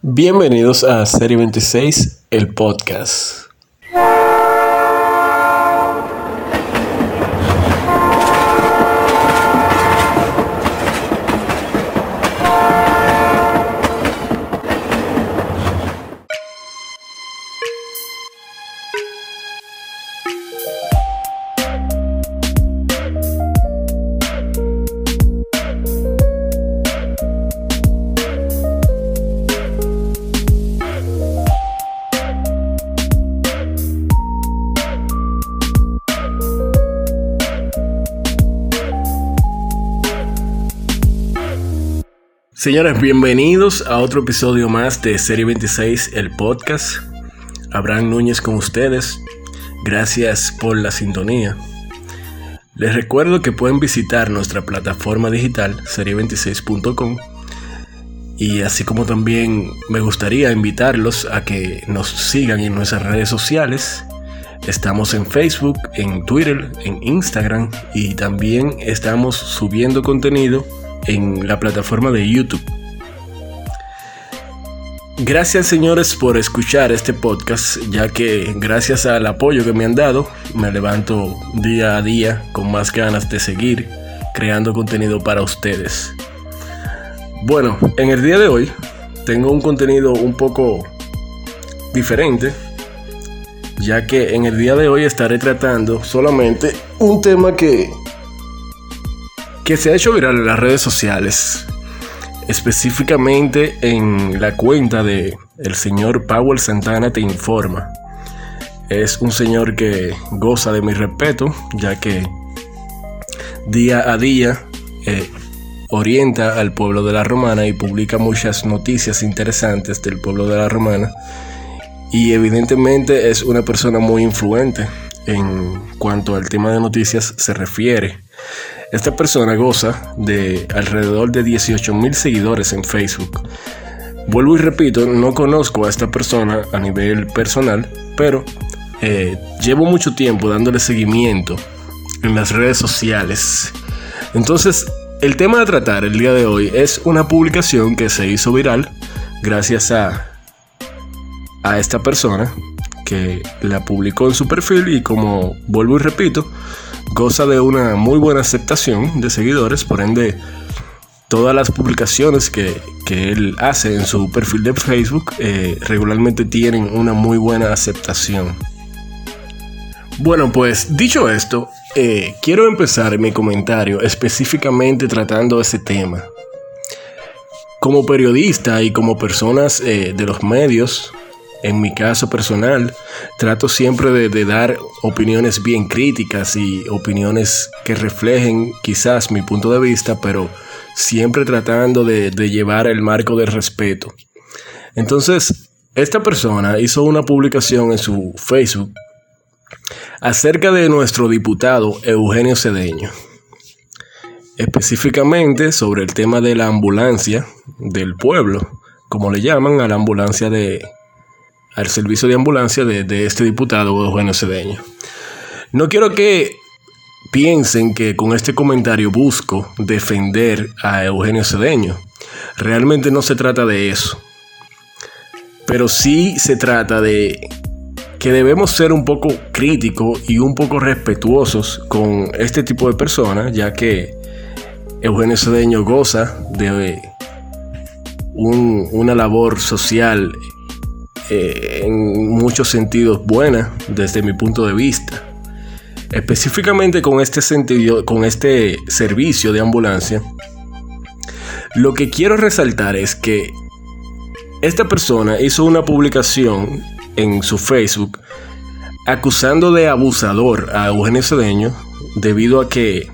Bienvenidos a Serie 26, el podcast. Señores, bienvenidos a otro episodio más de Serie 26, el podcast. Abraham Núñez con ustedes. Gracias por la sintonía. Les recuerdo que pueden visitar nuestra plataforma digital serie26.com y así como también me gustaría invitarlos a que nos sigan en nuestras redes sociales. Estamos en Facebook, en Twitter, en Instagram y también estamos subiendo contenido en la plataforma de YouTube. Gracias señores por escuchar este podcast, ya que gracias al apoyo que me han dado, me levanto día a día con más ganas de seguir creando contenido para ustedes. Bueno, en el día de hoy tengo un contenido un poco diferente, ya que en el día de hoy estaré tratando solamente un tema que que se ha hecho viral en las redes sociales, específicamente en la cuenta de el señor Powell Santana Te Informa. Es un señor que goza de mi respeto, ya que día a día eh, orienta al pueblo de la Romana y publica muchas noticias interesantes del pueblo de la Romana. Y evidentemente es una persona muy influente en cuanto al tema de noticias se refiere. Esta persona goza de alrededor de 18 mil seguidores en Facebook. Vuelvo y repito, no conozco a esta persona a nivel personal, pero eh, llevo mucho tiempo dándole seguimiento en las redes sociales. Entonces, el tema a tratar el día de hoy es una publicación que se hizo viral gracias a, a esta persona que la publicó en su perfil y como vuelvo y repito, goza de una muy buena aceptación de seguidores, por ende todas las publicaciones que, él hace en su perfil de Facebook eh, regularmente tienen una muy buena aceptación. Bueno, pues dicho esto, eh, quiero empezar mi comentario específicamente tratando ese tema. Como periodista y como personas eh, de los medios, en mi caso personal, trato siempre de, dar opiniones bien críticas y opiniones que reflejen quizás mi punto de vista, pero siempre tratando de, de llevar el marco del respeto. Entonces, esta persona hizo una publicación en su Facebook acerca de nuestro diputado Eugenio Cedeño, específicamente sobre el tema de la ambulancia del pueblo, como le llaman a la ambulancia de, al servicio de ambulancia de, este diputado Eugenio Cedeño. No quiero que piensen que con este comentario busco defender a Eugenio Cedeño. Realmente no se trata de eso. Pero sí se trata de que debemos ser un poco críticos y un poco respetuosos con este tipo de personas, ya que Eugenio Cedeño goza de una labor social eh, en muchos sentidos buena desde mi punto de vista. Específicamente con este sentido, con este servicio de ambulancia, lo que quiero resaltar es que esta persona hizo una publicación en su Facebook acusando de abusador a Eugenio Cedeño debido a que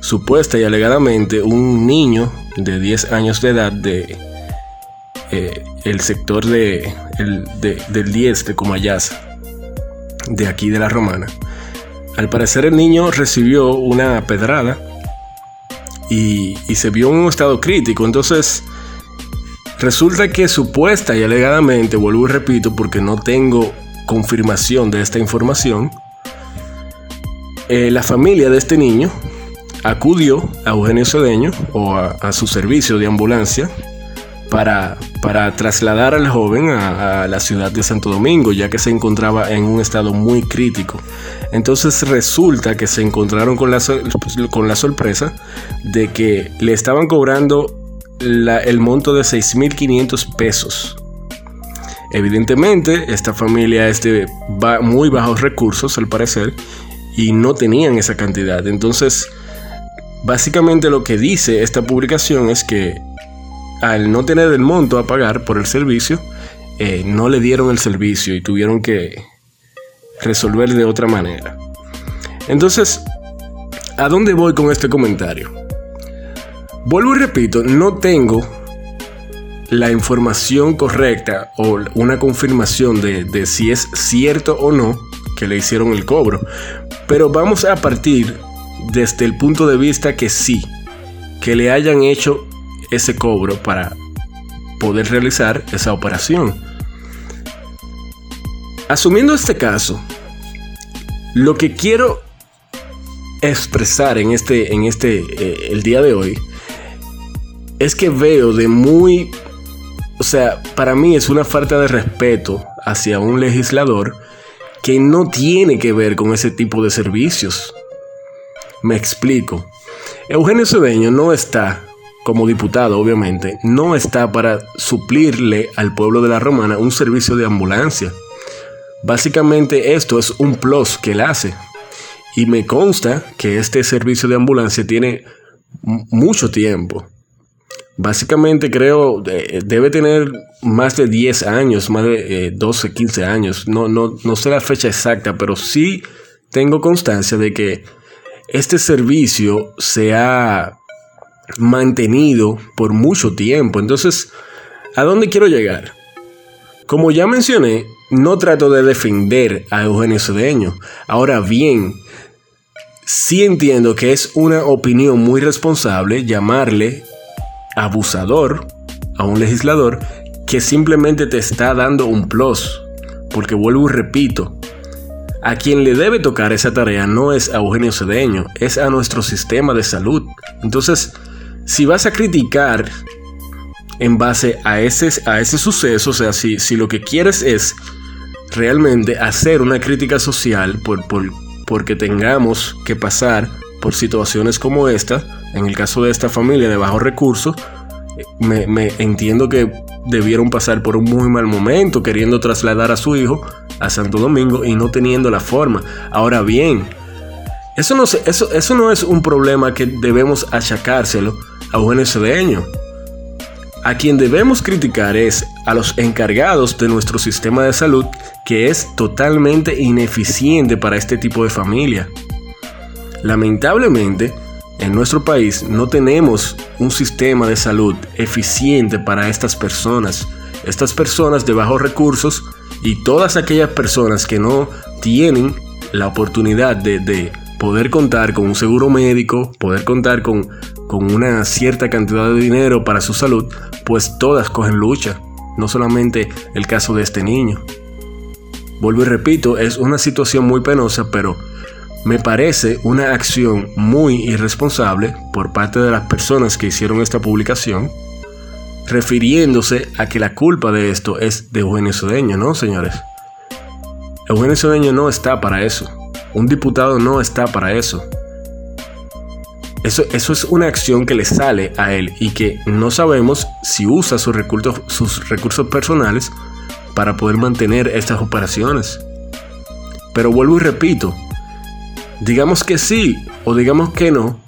supuesta y alegadamente un niño de 10 años de edad de eh, el sector de, del 10 de Comayasa, de aquí de la Romana. Al parecer el niño recibió una pedrada y, y se vio en un estado crítico. Entonces, resulta que supuesta y alegadamente, vuelvo y repito porque no tengo confirmación de esta información, eh, la familia de este niño acudió a Eugenio Cedeño o a, a su servicio de ambulancia para, para trasladar al joven a, la ciudad de Santo Domingo, ya que se encontraba en un estado muy crítico. Entonces resulta que se encontraron con la, con la sorpresa de que le estaban cobrando el monto de 6.500 pesos. Evidentemente, esta familia es de muy bajos recursos, al parecer, y no tenían esa cantidad. Entonces, básicamente lo que dice esta publicación es que al no tener el monto a pagar por el servicio, eh, no le dieron el servicio y tuvieron que resolver de otra manera. Entonces, ¿a dónde voy con este comentario? Vuelvo y repito, no tengo la información correcta o una confirmación de, de si es cierto o no que le hicieron el cobro, pero vamos a partir desde el punto de vista que sí, que le hayan hecho ese cobro para poder realizar esa operación. Asumiendo este caso, lo que quiero expresar en este, en este, eh, el día de hoy, es que veo de muy, o sea, para mí es una falta de respeto hacia un legislador que no tiene que ver con ese tipo de servicios. Me explico. Eugenio Cedeño no está como diputado, obviamente, no está para suplirle al pueblo de la Romana un servicio de ambulancia. Básicamente esto es un plus que él hace. Y me consta que este servicio de ambulancia tiene mucho tiempo. Básicamente creo debe tener más de 10 años, más de 12, eh, 15 años. No, no, no sé la fecha exacta, pero sí tengo constancia de que este servicio se ha mantenido por mucho tiempo. Entonces, ¿a dónde quiero llegar? Como ya mencioné, no trato de defender a Eugenio Cedeño. Ahora bien, sí entiendo que es una opinión muy responsable llamarle abusador a un legislador que simplemente te está dando un plus. Porque vuelvo y repito, a quien le debe tocar esa tarea no es a Eugenio Cedeño, es a nuestro sistema de salud. Entonces, si vas a criticar en base a ese, a ese suceso, o sea, si, si lo que quieres es realmente hacer una crítica social por, por, porque tengamos que pasar por situaciones como esta, en el caso de esta familia de bajos recursos, me, entiendo que debieron pasar por un muy mal momento queriendo trasladar a su hijo a Santo Domingo y no teniendo la forma. Ahora bien, eso no, eso, eso no es un problema que debemos achacárselo a un. A quien debemos criticar es a los encargados de nuestro sistema de salud que es totalmente ineficiente para este tipo de familia. Lamentablemente, en nuestro país no tenemos un sistema de salud eficiente para estas personas. Estas personas de bajos recursos y todas aquellas personas que no tienen la oportunidad de poder contar con un seguro médico, poder contar con con una cierta cantidad de dinero para su salud, pues todas cogen lucha, no solamente el caso de este niño. Vuelvo y repito, es una situación muy penosa, pero me parece una acción muy irresponsable por parte de las personas que hicieron esta publicación, refiriéndose a que la culpa de esto es de Eugenio Cedeño, ¿no, señores? Eugenio Cedeño no está para eso. Un diputado no está para eso. Eso, es una acción que le sale a él y que no sabemos si usa sus recursos, sus recursos personales para poder mantener estas operaciones. Pero vuelvo y repito, digamos que sí o digamos que no,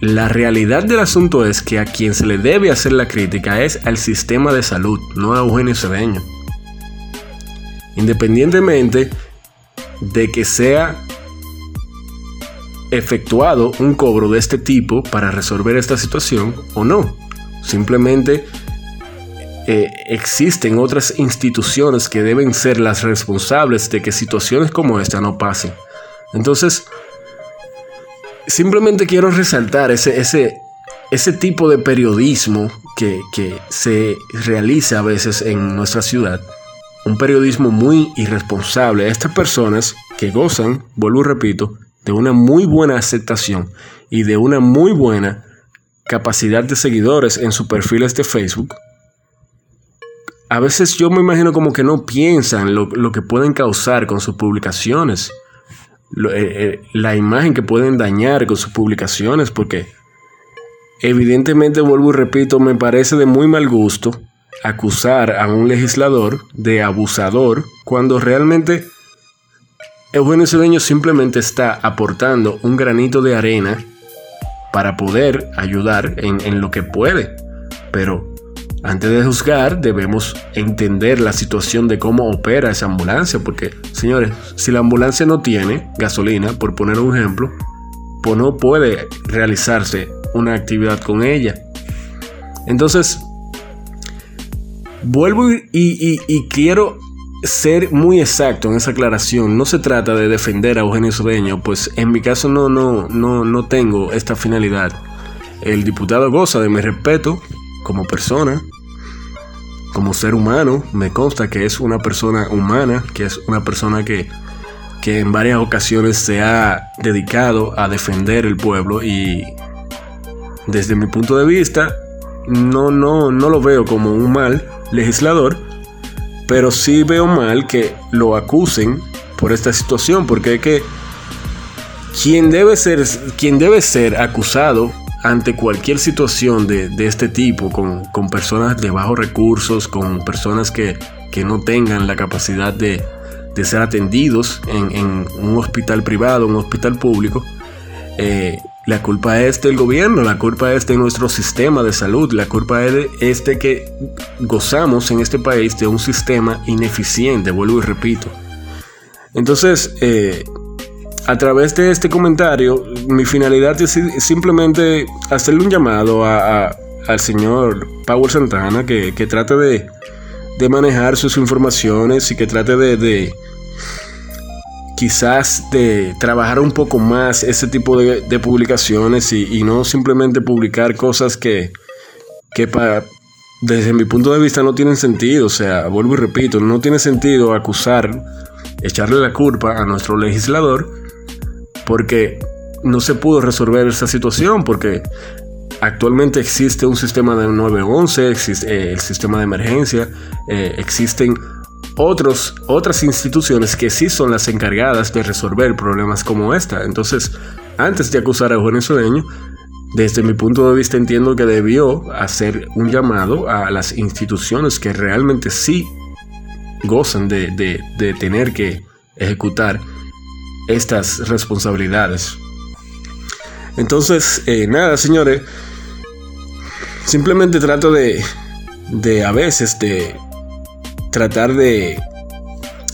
la realidad del asunto es que a quien se le debe hacer la crítica es al sistema de salud, no a Eugenio Cedeño. Independientemente de que sea efectuado un cobro de este tipo para resolver esta situación o no. Simplemente eh, existen otras instituciones que deben ser las responsables de que situaciones como esta no pasen. Entonces, simplemente quiero resaltar ese, ese, ese tipo de periodismo que, que se realiza a veces en nuestra ciudad. Un periodismo muy irresponsable. Estas personas que gozan, vuelvo y repito, de una muy buena aceptación y de una muy buena capacidad de seguidores en sus perfiles de Facebook, a veces yo me imagino como que no piensan lo, que pueden causar con sus publicaciones, eh, eh, la imagen que pueden dañar con sus publicaciones, porque evidentemente, vuelvo y repito, me parece de muy mal gusto acusar a un legislador de abusador cuando realmente Eugenio Cedeño simplemente está aportando un granito de arena para poder ayudar en, en lo que puede. Pero antes de juzgar, debemos entender la situación de cómo opera esa ambulancia, porque, señores, si la ambulancia no tiene gasolina, por poner un ejemplo, pues no puede realizarse una actividad con ella. Entonces, vuelvo y, quiero ser muy exacto en esa aclaración. No se trata de defender a Eugenio Cedeño, pues en mi caso no, no, no, no tengo esta finalidad. El diputado goza de mi respeto, como persona, como ser humano, me consta que es una persona humana, que es una persona que, que en varias ocasiones se ha dedicado a defender el pueblo y desde mi punto de vista no, no, no lo veo como un mal legislador, pero sí veo mal que lo acusen por esta situación, porque es que quien debe ser, quien debe ser acusado ante cualquier situación de, este tipo, con, personas de bajos recursos, con personas que, no tengan la capacidad de, ser atendidos en, un hospital privado, un hospital público, eh, la culpa es del gobierno, la culpa es de nuestro sistema de salud, la culpa es de que gozamos en este país de un sistema ineficiente, vuelvo y repito. Entonces, eh, a través de este comentario, mi finalidad es simplemente hacerle un llamado al señor Powell Santana que, trate de, manejar sus informaciones y que trate de, quizás de trabajar un poco más ese tipo de, publicaciones y, no simplemente publicar cosas que, que para, desde mi punto de vista no tienen sentido. O sea, vuelvo y repito, no tiene sentido acusar, echarle la culpa a nuestro legislador porque no se pudo resolver esa situación, porque actualmente existe un sistema de 911, existe eh, el sistema de emergencia, eh, existen otros, otras instituciones que sí son las encargadas de resolver problemas como esta. Entonces, antes de acusar a Eugenio desde mi punto de vista entiendo que debió hacer un llamado a las instituciones que realmente sí gozan de, de tener que ejecutar estas responsabilidades. Entonces, eh, nada, señores, simplemente trato de, de a veces de tratar de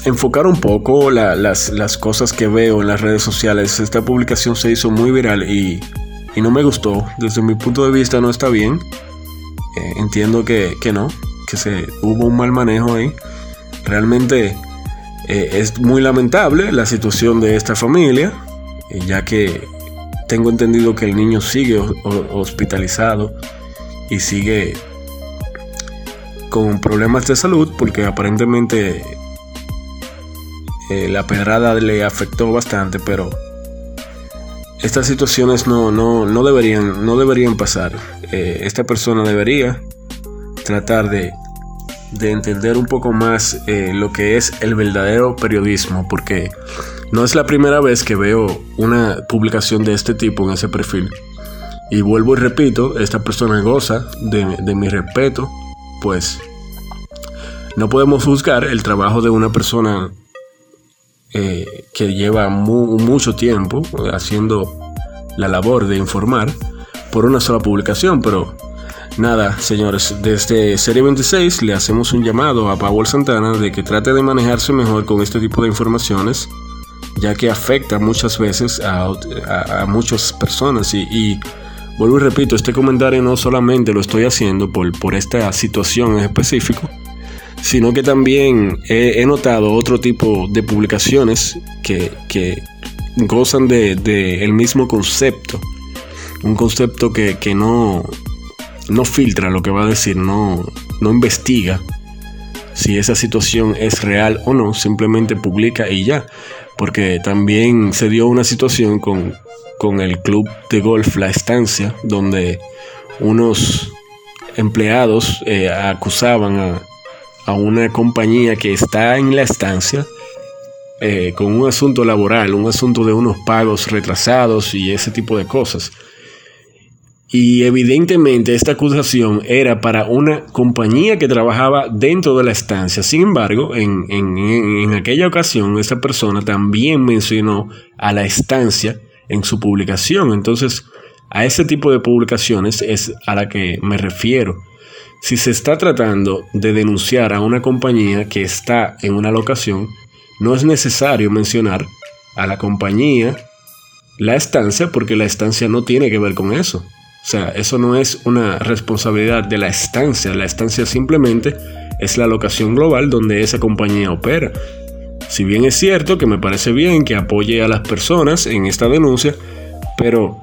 enfocar un poco las, las, cosas que veo en las redes sociales. Esta publicación se hizo muy viral y, y no me gustó. Desde mi punto de vista no está bien. Eh, entiendo que, que, no, que se, hubo un mal manejo ahí. Realmente eh, es muy lamentable la situación de esta familia, eh, ya que tengo entendido que el niño sigue hospitalizado y sigue con problemas de salud porque aparentemente eh, la pedrada le afectó bastante, pero estas situaciones no, no, deberían, no deberían pasar. esta persona debería tratar de de entender un poco más eh, lo que es el verdadero periodismo, porque no es la primera vez que veo una publicación de este tipo en ese perfil. Y vuelvo y repito, esta persona goza de, mi respeto, pues no podemos juzgar el trabajo de una persona eh, que lleva mucho tiempo haciendo la labor de informar por una sola publicación, pero Nada, señores, desde Serie 26 le hacemos un llamado a Powell Santana de que trate de manejarse mejor con este tipo de informaciones, ya que afecta muchas veces a, muchas personas. Y, vuelvo y repito, este comentario no solamente lo estoy haciendo por, por esta situación en específico, sino que también he, notado otro tipo de publicaciones que, gozan del de, el mismo concepto. Un concepto que, que no, no filtra lo que va a decir, no, no investiga si esa situación es real o no, simplemente publica y ya. Porque también se dio una situación con, con el club de golf La Estancia, donde unos empleados eh, acusaban a, a una compañía que está en la estancia eh, con un asunto laboral, un asunto de unos pagos retrasados y ese tipo de cosas. Y evidentemente esta acusación era para una compañía que trabajaba dentro de la estancia. Sin embargo, en, en, aquella ocasión, esa persona también mencionó a la estancia en su publicación. Entonces, a ese tipo de publicaciones es a la que me refiero. Si se está tratando de denunciar a una compañía que está en una locación, no es necesario mencionar a la compañía, la estancia, porque la estancia no tiene que ver con eso. O sea, eso no es una responsabilidad de la estancia. La estancia simplemente es la locación global donde esa compañía opera. Si bien es cierto que me parece bien que apoye a las personas en esta denuncia, pero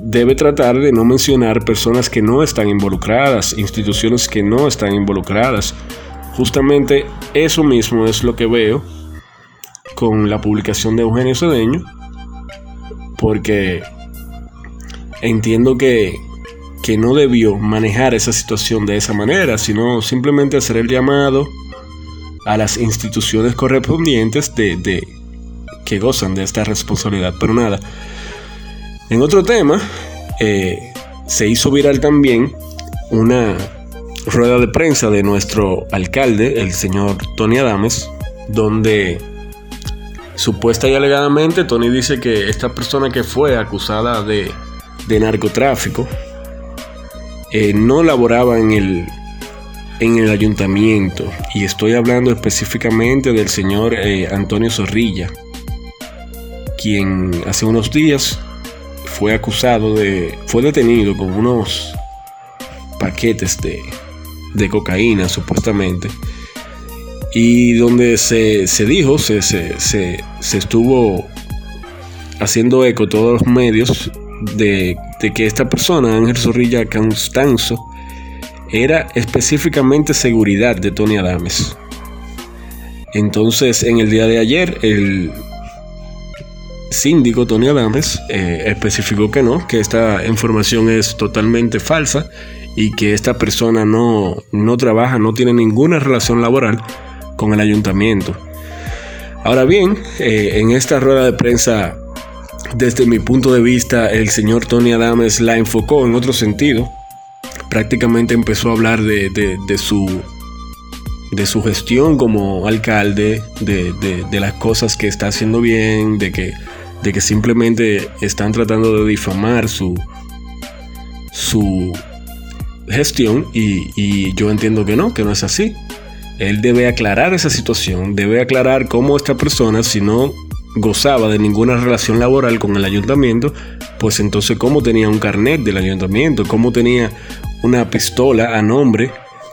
debe tratar de no mencionar personas que no están involucradas, instituciones que no están involucradas. Justamente eso mismo es lo que veo con la publicación de Eugenio Cedeño, porque entiendo que, que no debió manejar esa situación de esa manera, sino simplemente hacer el llamado a las instituciones correspondientes de, de que gozan de esta responsabilidad. Pero nada, en otro tema, eh, se hizo viral también una rueda de prensa de nuestro alcalde, el señor Tony Adames, donde supuesta y alegadamente Tony dice que esta persona que fue acusada de de narcotráfico, eh, no laboraba en el, en el ayuntamiento. Y estoy hablando específicamente del señor eh, Antonio Zorrilla, quien hace unos días fue acusado de, fue detenido con unos paquetes de, de cocaína supuestamente. Y donde se, se dijo, se, se, se, estuvo haciendo eco todos los medios de, que esta persona, Ángel Zorrilla Constanzo, era específicamente seguridad de Tony Adames. Entonces, en el día de ayer, el síndico Tony Adames eh, especificó que no, que esta información es totalmente falsa y que esta persona no, no trabaja, no tiene ninguna relación laboral con el ayuntamiento. Ahora bien, eh, en esta rueda de prensa desde mi punto de vista, el señor Tony Adames la enfocó en otro sentido. Prácticamente empezó a hablar de, su, de su gestión como alcalde, de, las cosas que está haciendo bien, de que, de que simplemente están tratando de difamar su, su gestión y, y yo entiendo que no, que no es así. Él debe aclarar esa situación, debe aclarar cómo esta persona, si no gozaba de ninguna relación laboral con el ayuntamiento, pues entonces cómo tenía un carnet del ayuntamiento, cómo tenía una pistola a nombre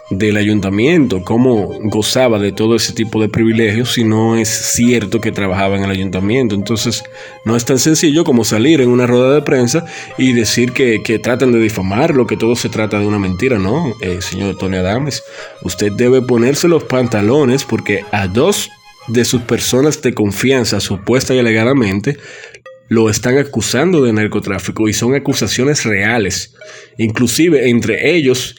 del ayuntamiento, cómo gozaba de todo ese tipo de privilegios si no es cierto que trabajaba en el ayuntamiento. Entonces no es tan sencillo como salir en una rueda de prensa y decir que, que tratan de difamarlo, que todo se trata de una mentira. No, eh, señor Tony Adames, usted debe ponerse los pantalones porque a dos de sus personas de confianza, supuesta y alegadamente, lo están acusando de narcotráfico y son acusaciones reales. Inclusive entre ellos,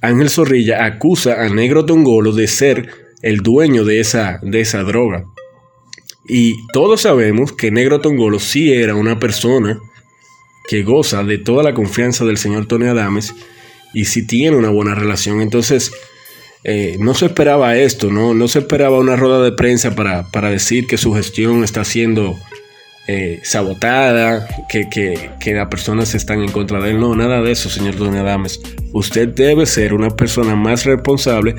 Ángel Zorrilla acusa a Negro Tongolo de ser el dueño de esa, de esa droga. Y todos sabemos que Negro Tongolo sí era una persona que goza de toda la confianza del señor Tony Adames y sí tiene una buena relación. Entonces, eh, no se esperaba esto, ¿no? no se esperaba una rueda de prensa para, decir que su gestión está siendo eh, sabotada, que, que, las personas están en contra de él. No, nada de eso, señor Don Adames. Usted debe ser una persona más responsable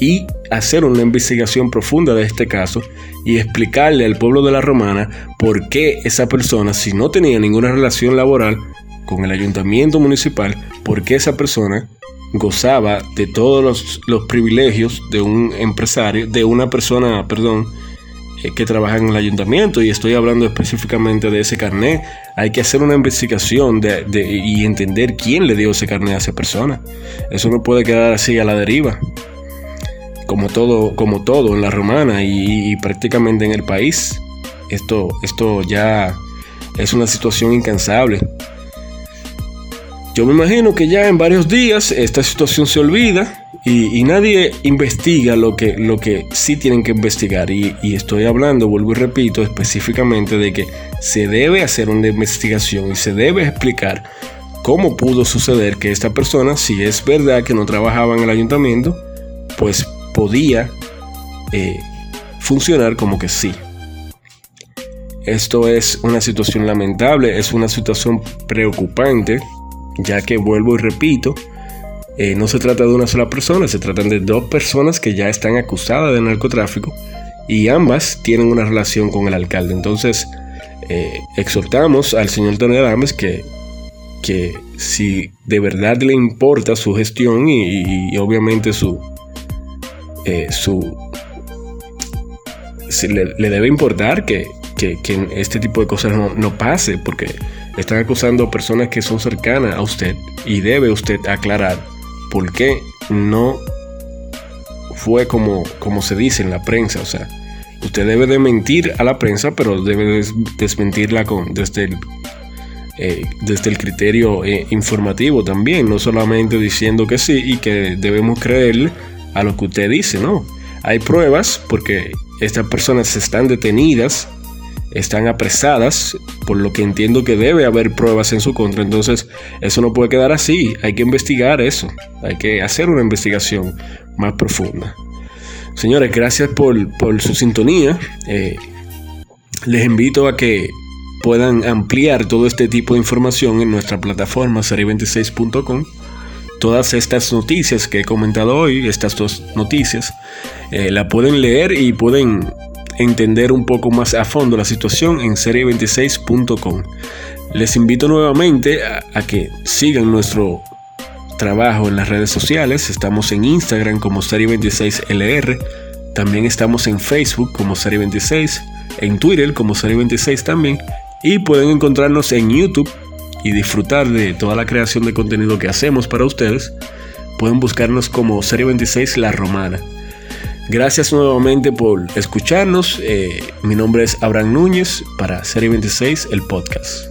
y hacer una investigación profunda de este caso y explicarle al pueblo de la Romana por qué esa persona, si no tenía ninguna relación laboral con el ayuntamiento municipal, por qué esa persona gozaba de todos los, privilegios de un empresario, de una persona, perdón, que trabaja en el ayuntamiento y estoy hablando específicamente de ese carnet. Hay que hacer una investigación y entender quién le dio ese carnet a esa persona. Eso no puede quedar así a la deriva. Como todo, como todo en la romana y, y prácticamente en el país. Esto, esto ya es una situación incansable. Yo me imagino que ya en varios días esta situación se olvida Y, nadie investiga lo que, lo que sí tienen que investigar. Y, estoy hablando, vuelvo y repito, específicamente de que se debe hacer una investigación y se debe explicar cómo pudo suceder que esta persona, si es verdad que no trabajaba en el ayuntamiento, pues podía eh, funcionar como que sí. Esto es una situación lamentable, es una situación preocupante, ya que vuelvo y repito, eh, no se trata de una sola persona, se tratan de dos personas que ya están acusadas de narcotráfico y ambas tienen una relación con el alcalde. Entonces, eh, exhortamos al señor Tony Adames que, que si de verdad le importa su gestión y, obviamente su, eh, su le, debe importar que, este tipo de cosas no, no, pase, porque están acusando a personas que son cercanas a usted y debe usted aclarar por qué no fue como, como se dice en la prensa. O sea, usted debe de mentir a la prensa, pero debe desmentirla con, desde, el, eh, desde el criterio eh, informativo también, no solamente diciendo que sí y que debemos creerle a lo que usted dice, no. Hay pruebas porque estas personas están detenidas, están apresadas, por lo que entiendo que debe haber pruebas en su contra, entonces eso no puede quedar así, hay que investigar eso, hay que hacer una investigación más profunda. Señores, gracias por, su sintonía. Eh, les invito a que puedan ampliar todo este tipo de información en nuestra plataforma serie26.com. Todas estas noticias que he comentado hoy, estas dos noticias, eh, la pueden leer y pueden entender un poco más a fondo la situación en serie26.com. Les invito nuevamente a que sigan nuestro trabajo en las redes sociales. Estamos en Instagram como Serie26LR. También estamos en Facebook como Serie26. En Twitter como Serie26 también. Y pueden encontrarnos en YouTube y disfrutar de toda la creación de contenido que hacemos para ustedes. Pueden buscarnos como Serie 26 La Romana. Gracias nuevamente por escucharnos. Eh, mi nombre es Abraham Núñez para Serie 26, el podcast.